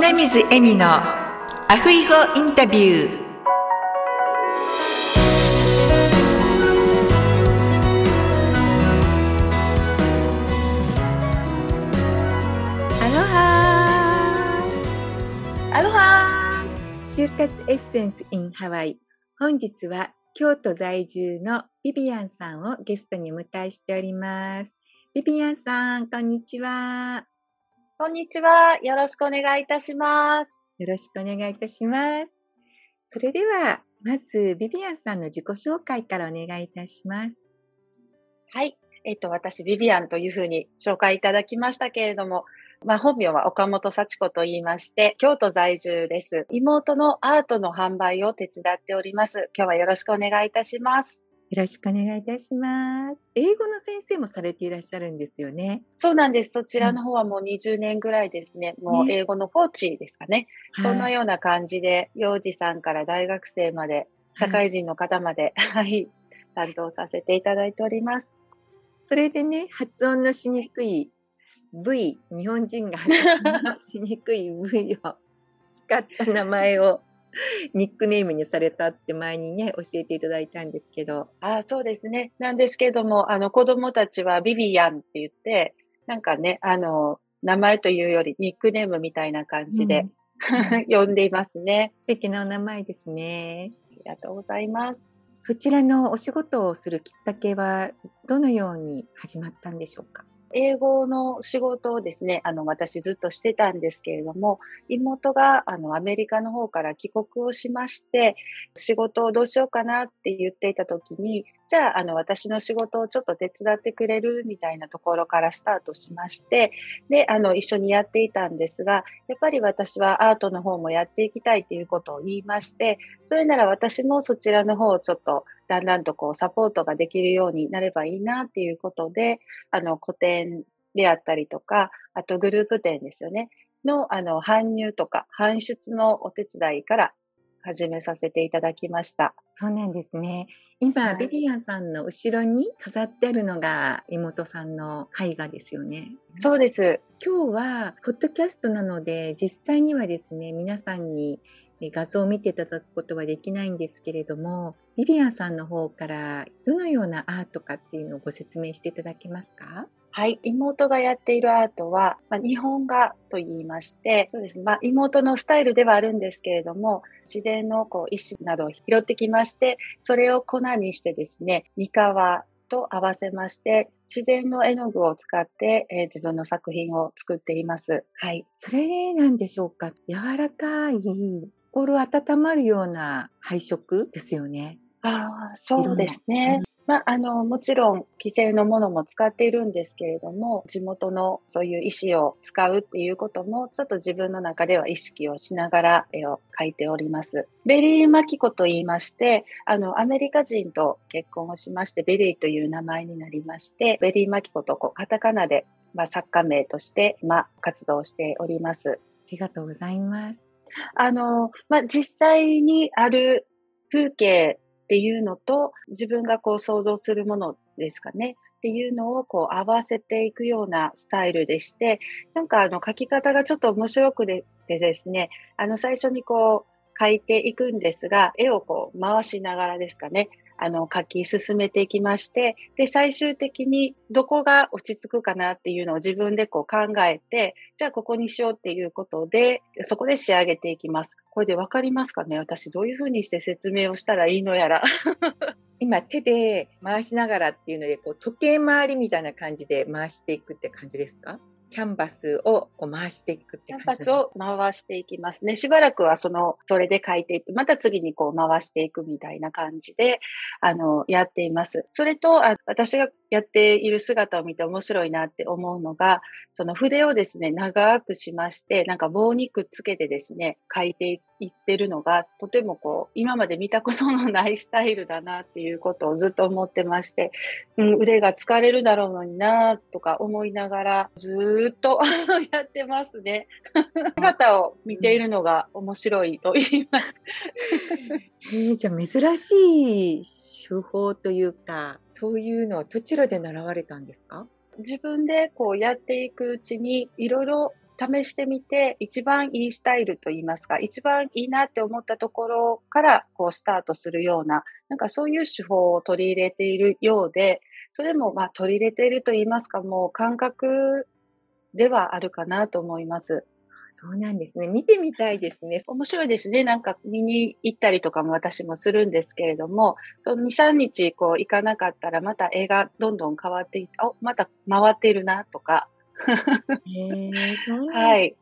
米水恵美のアフイゴインタビュー。アロハアロハ就活エッセンス in ハワイ本日は京都在住のビビアンさんをゲストにお迎えしております。ビビアンさんこんにちはこんにちは。よろしくお願いいたします。よろしくお願いいたします。それでは、まず、ビビアンさんの自己紹介からお願いいたします。はい。えっと、私、ビビアンというふうに紹介いただきましたけれども、まあ、本名は岡本幸子と言いまして、京都在住です。妹のアートの販売を手伝っております。今日はよろしくお願いいたします。よろしくお願いいたします。英語の先生もされていらっしゃるんですよね。そうなんです。そちらの方はもう20年ぐらいですね。もう英語のコーチですかね。そんなような感じで、幼児さんから大学生まで、社会人の方まで、はい、担当させていただいております。それでね、発音のしにくい V、日本人が発音のしにくい V を使った名前を ニックネームにされたって前にね、教えていただいたんですけど。ああ、そうですね。なんですけども、あの、子供たちはビビアンって言って、なんかね、あの、名前というよりニックネームみたいな感じで、呼んでいますね。素敵なお名前ですね。ありがとうございます。そちらのお仕事をするきっかけはどのように始まったんでしょうか？英語の仕事をですね、あの、私ずっとしてたんですけれども、妹が、あの、アメリカの方から帰国をしまして、仕事をどうしようかなって言っていた時に、じゃあ、あの、私の仕事をちょっと手伝ってくれる？みたいなところからスタートしまして、で、あの、一緒にやっていたんですが、やっぱり私はアートの方もやっていきたいということを言いまして、それなら私もそちらの方をちょっと、だんだんとこう、サポートができるようになればいいなっていうことで、あの、個展であったりとか、あとグループ展ですよね。の、あの、搬入とか、搬出のお手伝いから始めさせていただきました。そうなんですね。今、はいビビアンさんの後ろに飾ってあるのが妹さんの絵画ですよね。そうです。今日は、ポッドキャストなので、実際にはですね、皆さんにえ画像を見ていただくことはできないんですけれども、ビビアンさんの方からどのようなアートかっていうのをご説明していただけますか？はい。妹がやっているアートは、まあ、日本画と言いまして、そうですね。まあ、妹のスタイルではあるんですけれども、自然のこう石などを拾ってきまして、それを粉にしてですね、三皮と合わせまして、自然の絵の具を使って、えー自分の作品を作っています。はい。それなんでしょうか？柔らかい、心温まるような配色ですよね。ああ、そうですね。まあ、あの、もちろん、既製のものも使っているんですけれども、地元のそういう石を使うっていうことも、ちょっと自分の中では意識をしながら絵を描いております。ベリー・マキコと言いまして、あの、アメリカ人と結婚をしまして、ベリーという名前になりまして、ベリー・マキコとこうカタカナで、まあ、作家名として、今、活動しております。ありがとうございます。あの、まあ、実際にある風景っていうのと、自分がこう想像するものですかね。っていうのをこう合わせていくようなスタイルでして、なんかあの書き方がちょっと面白くででですね、あの最初にこう書いていくんですが、絵をこう回しながらですかね、あの書き進めていきまして、で、最終的にどこが落ち着くかなっていうのを自分でこう考えて、じゃあここにしようっていうことで、そこで仕上げていきます。これでわかりますかね？私どういうふうにして説明をしたらいいのやら。今手で回しながらっていうのでこう時計回りみたいな感じで回していくって感じですか？キャンバスをこう回していくってキャンバスを回していきますね。しばらくはその、それで書いていって、また次にこう回していくみたいな感じで、あの、やっています。それと、あ私がやっている姿を見て面白いなって思うのが、その筆をですね、長くしまして、なんか棒にくっつけてですね、書いていってるのが、とてもこう、今まで見たことのないスタイルだなっていうことをずっと思ってまして、うん、腕が疲れるだろうのになとか思いながら、ずっと やってますね。姿を見ているのが面白いと言います。えー、じゃあ珍しい手法というかそういうのはどちらで習われたんですか？自分でこうやっていくうちにいろいろ試してみて、一番いいスタイルといいますか、一番いいなって思ったところからこうスタートするような、なんかそういう手法を取り入れているようで、それもまあ取り入れていると言いますか、もう感覚ではあるかなと思います。そうなんですね。見てみたいですね。面白いですね。なんか見に行ったりとかも私もするんですけれども、その2、3日こう行かなかったらまた絵がどんどん変わっていって、あ、また回っているなとか。はい。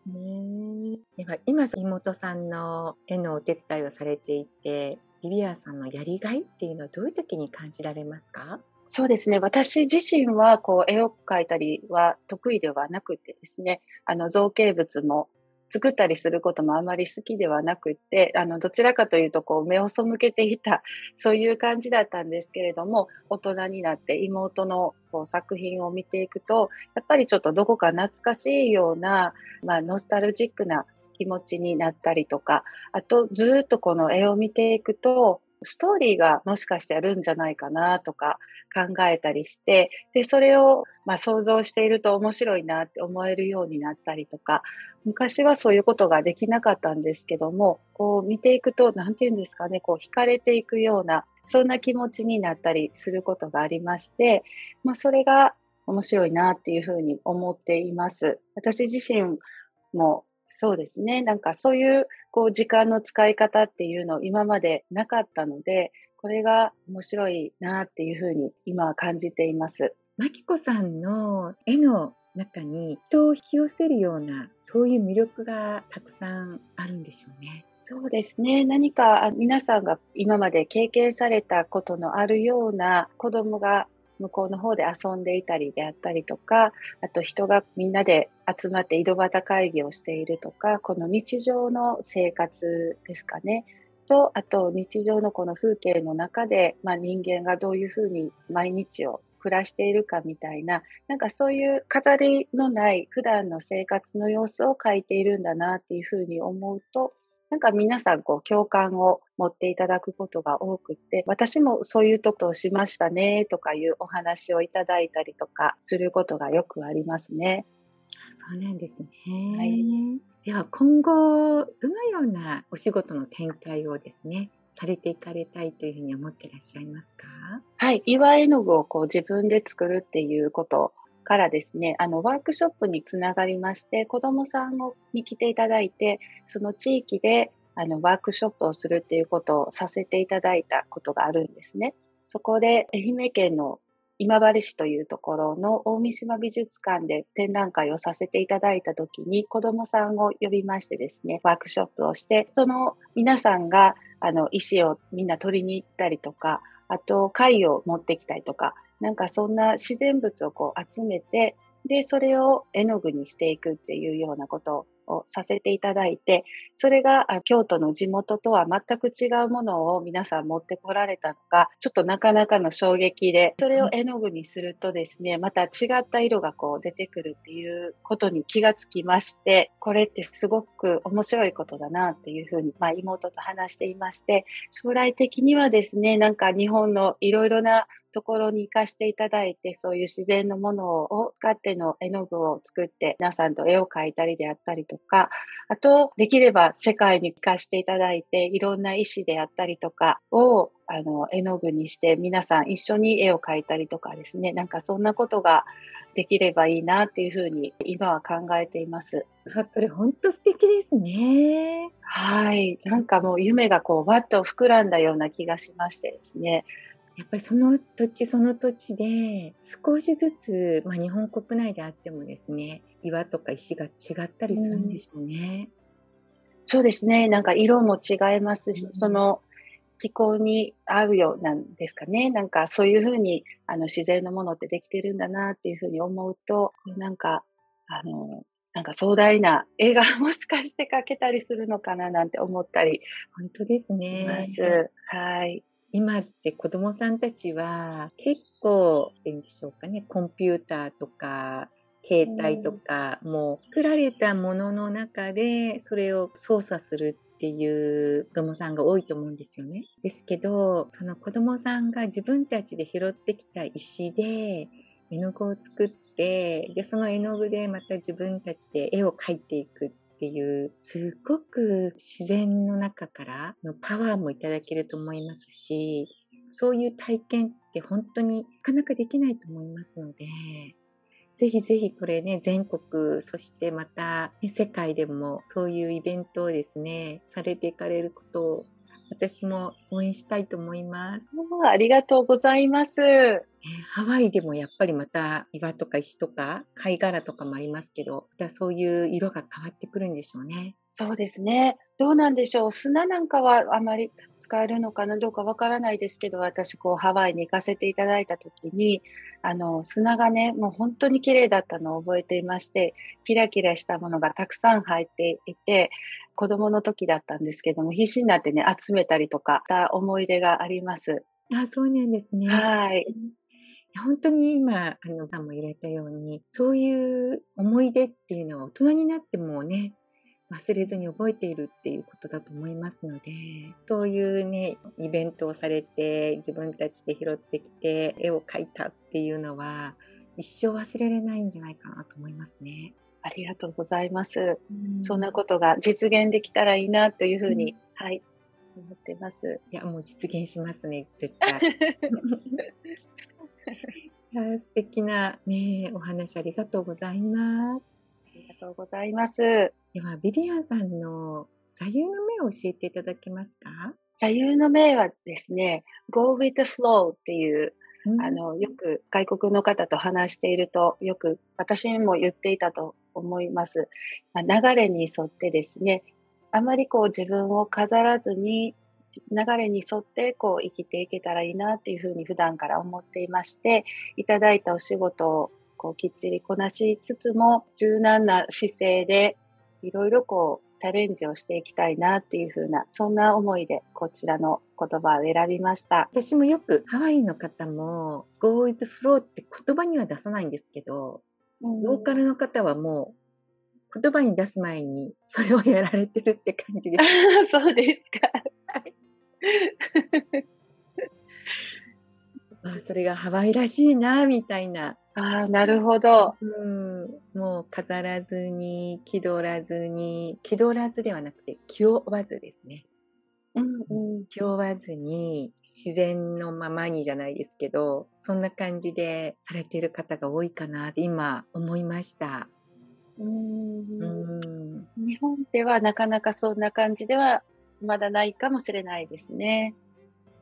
では今、妹さんの絵のお手伝いをされていて、ビビアさんのやりがいっていうのはどういう時に感じられますか？そうですね。私自身は、こう、絵を描いたりは得意ではなくてですね、あの、造形物も作ったりすることもあまり好きではなくって、あの、どちらかというと、こう、目を背けていた、そういう感じだったんですけれども、大人になって妹のこう作品を見ていくと、やっぱりちょっとどこか懐かしいような、まあ、ノスタルジックな気持ちになったりとか、あと、ずっとこの絵を見ていくと、ストーリーがもしかしてあるんじゃないかなとか考えたりして、で、それをまあ想像していると面白いなって思えるようになったりとか、昔はそういうことができなかったんですけども、こう見ていくと、なんて言うんですかね、こう惹かれていくような、そんな気持ちになったりすることがありまして、まあそれが面白いなっていうふうに思っています。私自身もそうですね。なんかそういうこう時間の使い方っていうの今までなかったので、これが面白いなっていうふうに今は感じています。マキコさんの絵の中に人を引き寄せるようなそういう魅力がたくさんあるんでしょうね。そうですね。何か皆さんが今まで経験されたことのあるような子供が向こうの方で遊んでいたりであったりとか、あと人がみんなで集まって井戸端会議をしているとか、この日常の生活ですかね。と、あと日常のこの風景の中で、まあ、人間がどういうふうに毎日を暮らしているかみたいな、なんかそういう飾りのない普段の生活の様子を描いているんだなっていうふうに思うと、なんか皆さんこう共感を持っていただくことが多くって、私もそういうことをしましたねとかいうお話をいただいたりとかすることがよくありますね。そうなんですね。はい、では今後、どのようなお仕事の展開をですね、されていかれたいというふうに思ってらっしゃいますか？はい。岩絵の具をこう自分で作るっていうことからですね、あの、ワークショップにつながりまして、子供さんに来ていただいて、その地域で、あの、ワークショップをするっていうことをさせていただいたことがあるんですね。そこで、愛媛県の今治市というところの大三島美術館で展覧会をさせていただいたときに子供さんを呼びましてですね、ワークショップをして、その皆さんがあの石をみんな取りに行ったりとか、あと貝を持ってきたりとか、なんかそんな自然物をこう集めて、で、それを絵の具にしていくっていうようなことをさせていただいて、それが京都の地元とは全く違うものを皆さん持ってこられたのが、ちょっとなかなかの衝撃で、それを絵の具にするとですね、また違った色がこう出てくるっていうことに気がつきまして、これってすごく面白いことだなっていうふうに、まあ妹と話していまして、将来的にはですね、なんか日本のいろいろなところに行かせていただいて、そういう自然のものを使っての絵の具を作って、皆さんと絵を描いたりであったりとか、あと、できれば世界に行かせていただいて、いろんな石であったりとかを、あの、絵の具にして、皆さん一緒に絵を描いたりとかですね、なんかそんなことができればいいなっていうふうに今は考えています。あそれ本当素敵ですね。はい。なんかもう夢がこう、わっと膨らんだような気がしましてですね。やっぱりその土地その土地で少しずつ、まあ、日本国内であってもですね岩とか石が違ったりするんでしょうね。うん、そうですねなんか色も違いますし、うん、その気候に合うようなんですかね。なんかそういうふうにあの自然のものってできてるんだなっていうふうに思うと、なんか、あの、なんか壮大な映画もしかして描けたりするのかななんて思ったり。本当ですね。はい。今って子供さんたちは結構っていんでしょうかねコンピューターとか携帯とか、もう作られたものの中でそれを操作するっていう子供さんが多いと思うんですよね。ですけどその子供さんが自分たちで拾ってきた石で絵の具を作ってでその絵の具でまた自分たちで絵を描いていくっていうすっごく自然の中からのパワーもいただけると思いますしそういう体験って本当になかなかできないと思いますのでぜひぜひこれね、全国、そしてまた、ね、世界でもそういうイベントをですね、されていかれることを私も応援したいと思います。ありがとうございます。ハワイでもやっぱりまた岩とか石とか貝殻とかもありますけど、またそういう色が変わってくるんでしょうね。そうですね。どうなんでしょう。砂なんかはあまり使えるのかなどうかわからないですけど、私、こう、ハワイに行かせていただいたときに、あの、砂がね、もう本当に綺麗だったのを覚えていまして、キラキラしたものがたくさん入っていて、子供の時だったんですけども、必死になってね、集めたりとか、た思い出があります。あ、そうなんですね。はい。本当に今、あの、さんも言われたように、そういう思い出っていうのは大人になってもね、忘れずに覚えているっていうことだと思いますのでそういうねイベントをされて自分たちで拾ってきて絵を描いたっていうのは一生忘れられないんじゃないかなと思いますね。ありがとうございます。んそんなことが実現できたらいいなというふうに、はい、思ってます。いや、もう実現しますね、絶対。いや素敵なね、お話ありがとうございます。とうございます。では、ビビアンさんの座右の銘を教えていただけますか？座右の銘はですね、Go with the flow っていう、うん、あの、よく外国の方と話していると、よく私も言っていたと思います。まあ、流れに沿ってですね、あまりこう自分を飾らずに、流れに沿ってこう生きていけたらいいなっていうふうに普段から思っていまして、いただいたお仕事をこうきっちりこなしつつも柔軟な姿勢でいろいろこうチャレンジをしていきたいなっていうふうなそんな思いでこちらの言葉を選びました。私もよくハワイの方も Go with flow って言葉には出さないんですけど、うん、ローカルの方はもう言葉に出す前にそれをやられてるって感じです。そうですか、あ、それがハワイらしいなみたいなああ、なるほど。うん、もう飾らずに、気取らずに、気取らずではなくて、気負わずですね。うんうん、気負わずに、自然のままにじゃないですけど、そんな感じでされている方が多いかなって今思いました。うんうん日本ではなかなかそんな感じではまだないかもしれないですね。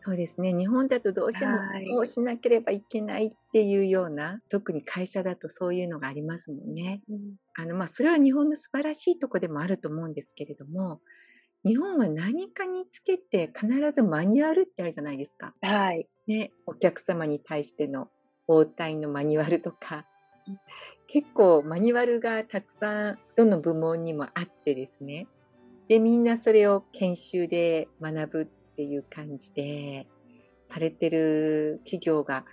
そうですね。日本だとどうしてもこうしなければいけないっていうような、特に会社だとそういうのがありますもんね。うん、あの、まあ、それは日本の素晴らしいとこでもあると思うんですけれども、日本は何かにつけて必ずマニュアルってあるじゃないですか。はい。ね、お客様に対しての応対のマニュアルとか、結構マニュアルがたくさんどの部門にもあってですね。で、みんなそれを研修で学ぶっていう感じでされてる企業が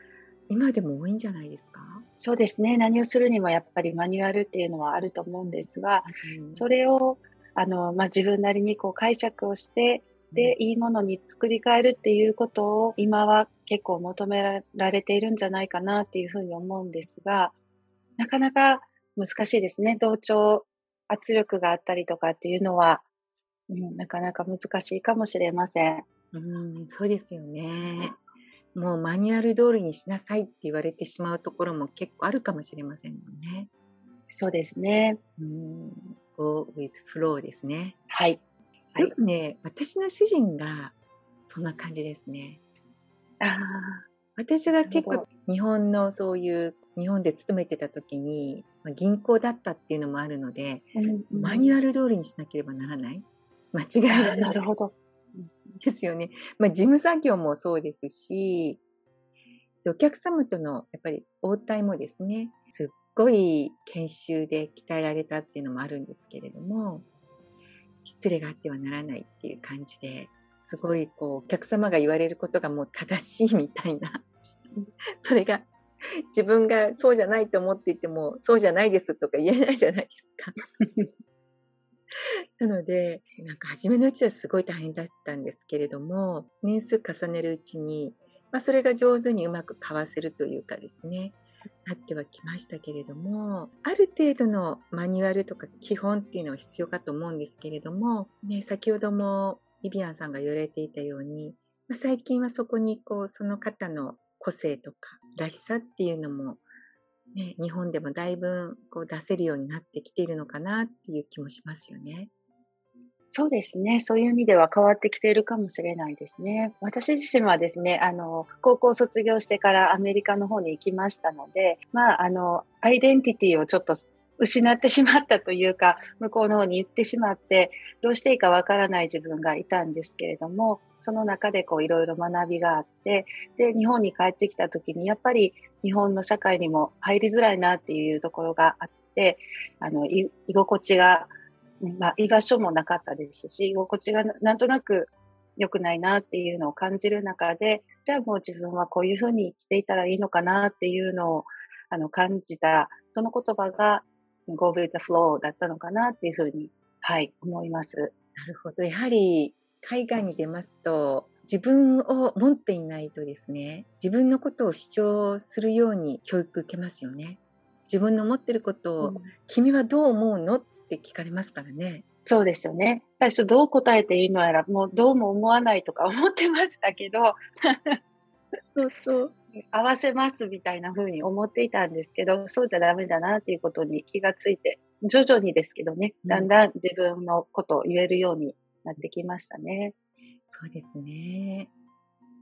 今でも多いんじゃないですか？そうですね。何をするにもやっぱりマニュアルっていうのはあると思うんですが、うん、それをあの、まあ、自分なりにこう解釈をして、で、いいものに作り変えるっていうことを今は結構求められているんじゃないかなっていうふうに思うんですが、なかなか難しいですね。同調圧力があったりとかっていうのは、うん、なかなか難しいかもしれません。うん、そうですよね。もうマニュアル通りにしなさいって言われてしまうところも結構あるかもしれませんもんね。そうですね。うん、go with flow ですね。はい。よくね、私の主人がそんな感じですね。ああ。私が結構日本のそういう日本で勤めてた時に、まあ、銀行だったっていうのもあるので、うんうん、マニュアル通りにしなければならない間違いない。なるほど。ですよね。まあ、事務作業もそうですし、お客様とのやっぱり応対もですね、すっごい研修で鍛えられたっていうのもあるんですけれども、失礼があってはならないっていう感じで、すごいこう、お客様が言われることがもう正しいみたいな、それが自分がそうじゃないと思っていても、そうじゃないですとか言えないじゃないですか。なので、なんか初めのうちはすごい大変だったんですけれども、年数重ねるうちに、まあ、それが上手にうまくかわせるというかですね、なってはきましたけれどもある程度のマニュアルとか基本っていうのは必要かと思うんですけれども、ね、先ほどもビビアンさんが言われていたように、まあ、最近はそこにこうその方の個性とからしさっていうのも、ね、日本でもだいぶこう出せるようになってきているのかなっていう気もしますよね。そうですね。そういう意味では変わってきているかもしれないですね。私自身はですね、あの、高校卒業してからアメリカの方に行きましたので、まあ、あの、アイデンティティをちょっと失ってしまったというか、向こうの方に行ってしまって、どうしていいかわからない自分がいたんですけれども、その中でこういろいろ学びがあって、で、日本に帰ってきた時に、やっぱり日本の社会にも入りづらいなっていうところがあって、あの、居心地がまあ、居場所もなかったですし、居心地がなんとなく良くないなっていうのを感じる中で、じゃあもう自分はこういうふうに生きていたらいいのかなっていうのをあの感じた、その言葉が Go with the flow だったのかなっていうふうに、はい、思います。なるほど。やはり海外に出ますと、自分を持っていないとですね、自分のことを主張するように教育受けますよね。自分の持ってることを、うん、君はどう思うの？っって聞かれますからね。そうですよね。最初どう答えていいのやら、もうどうも思わないとか思ってましたけど、そうそう。合わせますみたいな風に思っていたんですけど、そうじゃダメだなっていうことに気がついて、徐々にですけどね、だんだん自分のことを言えるようになってきましたね。そうですね。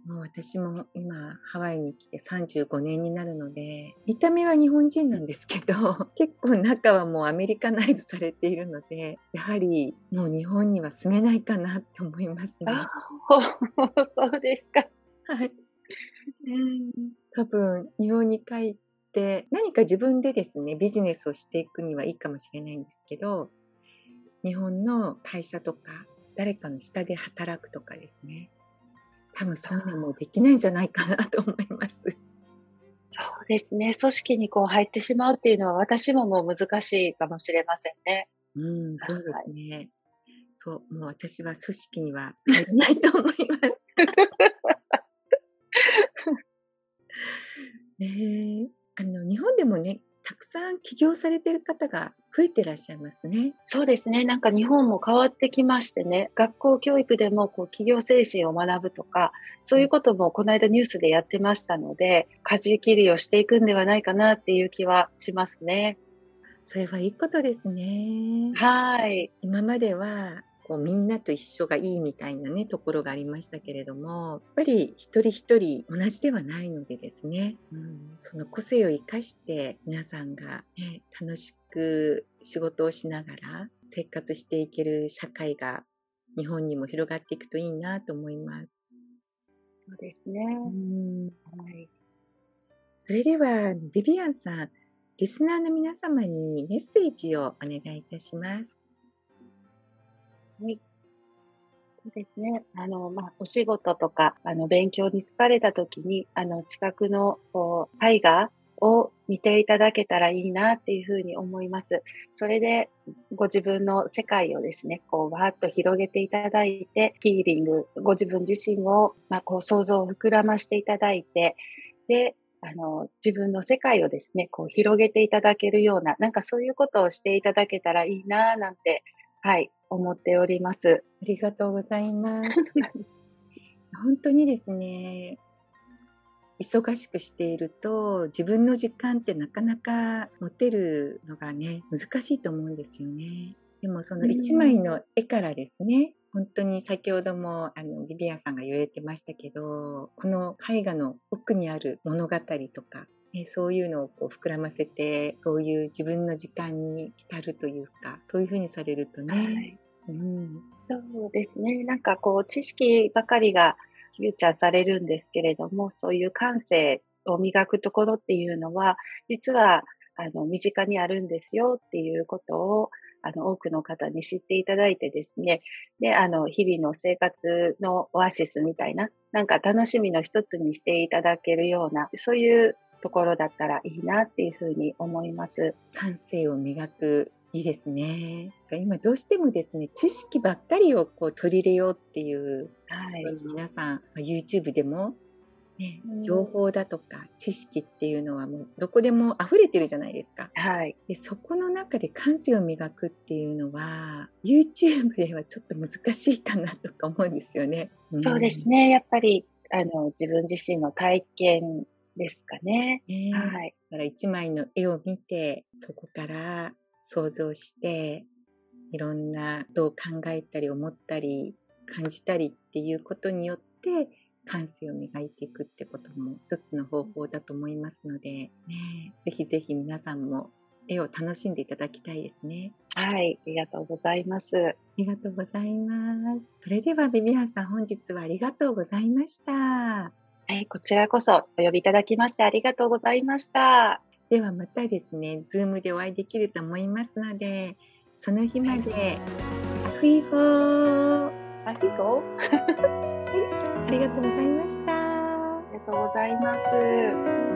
もう私も今ハワイに来て35年になるので見た目は日本人なんですけど 結構中はもうアメリカナイズされているのでやはりもう日本には住めないかなって思いますね。そうですか。はい。うん多分日本に帰って何か自分でですねビジネスをしていくにはいいかもしれないんですけど日本の会社とか誰かの下で働くとかですね多分そういうのもできないんじゃないかなと思います。そうですね。組織にこう入ってしまうっていうのは私ももう難しいかもしれませんね。うん、そうですね。はい、そう、もう私は組織には入れないと思います。ねあの日本でもねたくさん起業されてる方が増えてらっしゃいますね。そうですね。なんか日本も変わってきましてね、学校教育でもこう企業精神を学ぶとか、そういうこともこの間ニュースでやってましたので、舵切りをしていくんではないかなっていう気はしますね。それはいいことですね。はい。今まではこうみんなと一緒がいいみたいなねところがありましたけれどもやっぱり一人一人同じではないのでですね、うん、その個性を生かして皆さんが、ね、楽しく仕事をしながら生活していける社会が日本にも広がっていくといいなと思います。そうですね。うんはい、それではビビアンさん、リスナーの皆様にメッセージをお願いいたします。はい。そうですね。あの、まあ、お仕事とか、あの、勉強に疲れた時に、あの、近くの、こう、絵画を見ていただけたらいいなっていうふうに思います。それで、ご自分の世界をですね、こう、わーっと広げていただいて、ヒーリング、ご自分自身を、まあ、こう、想像を膨らましていただいて、で、あの、自分の世界をですね、こう、広げていただけるような、なんかそういうことをしていただけたらいいな、なんてはい、思っております。ありがとうございます。本当にですね、忙しくしていると自分の時間ってなかなか持てるのがね難しいと思うんですよね。でもその1枚の絵からですね、本当に先ほどもあのビビアンさんが言われてましたけどこの絵画の奥にある物語とかね、そういうのをこう膨らませてそういう自分の時間に浸るというかそういうふうにされるとね、はい、うん、そうですね。なんかこう知識ばかりがフューチャーされるんですけれどもそういう感性を磨くところっていうのは実はあの身近にあるんですよっていうことをあの多くの方に知っていただいてですね。であの日々の生活のオアシスみたいななんか楽しみの一つにしていただけるようなそういうところだったらいいなっていうふうに思います。感性を磨くいいですね。今どうしてもですね、知識ばっかりをこう取り入れようっていう、はい、皆さん、YouTube でも、ね、情報だとか知識っていうのはもうどこでも溢れてるじゃないですか。はい。でそこの中で感性を磨くっていうのは YouTube ではちょっと難しいかなとか思うんですよね。ん、そうですね。やっぱりあの自分自身の体験ですかね。ねはい。だから一枚の絵を見てそこから想像していろんなことを考えたり思ったり感じたりっていうことによって感性を磨いていくってことも一つの方法だと思いますので、ね、ぜひぜひ皆さんも絵を楽しんでいただきたいですね。はい、ありがとうございます。ありがとうございます。それではビビアンさん本日はありがとうございました。はい、こちらこそお呼びいただきましてありがとうございました。ではまたですね、ズームでお会いできると思いますので、その日まで、 a hui hou a hui ありがとうございました。ありがとうございます。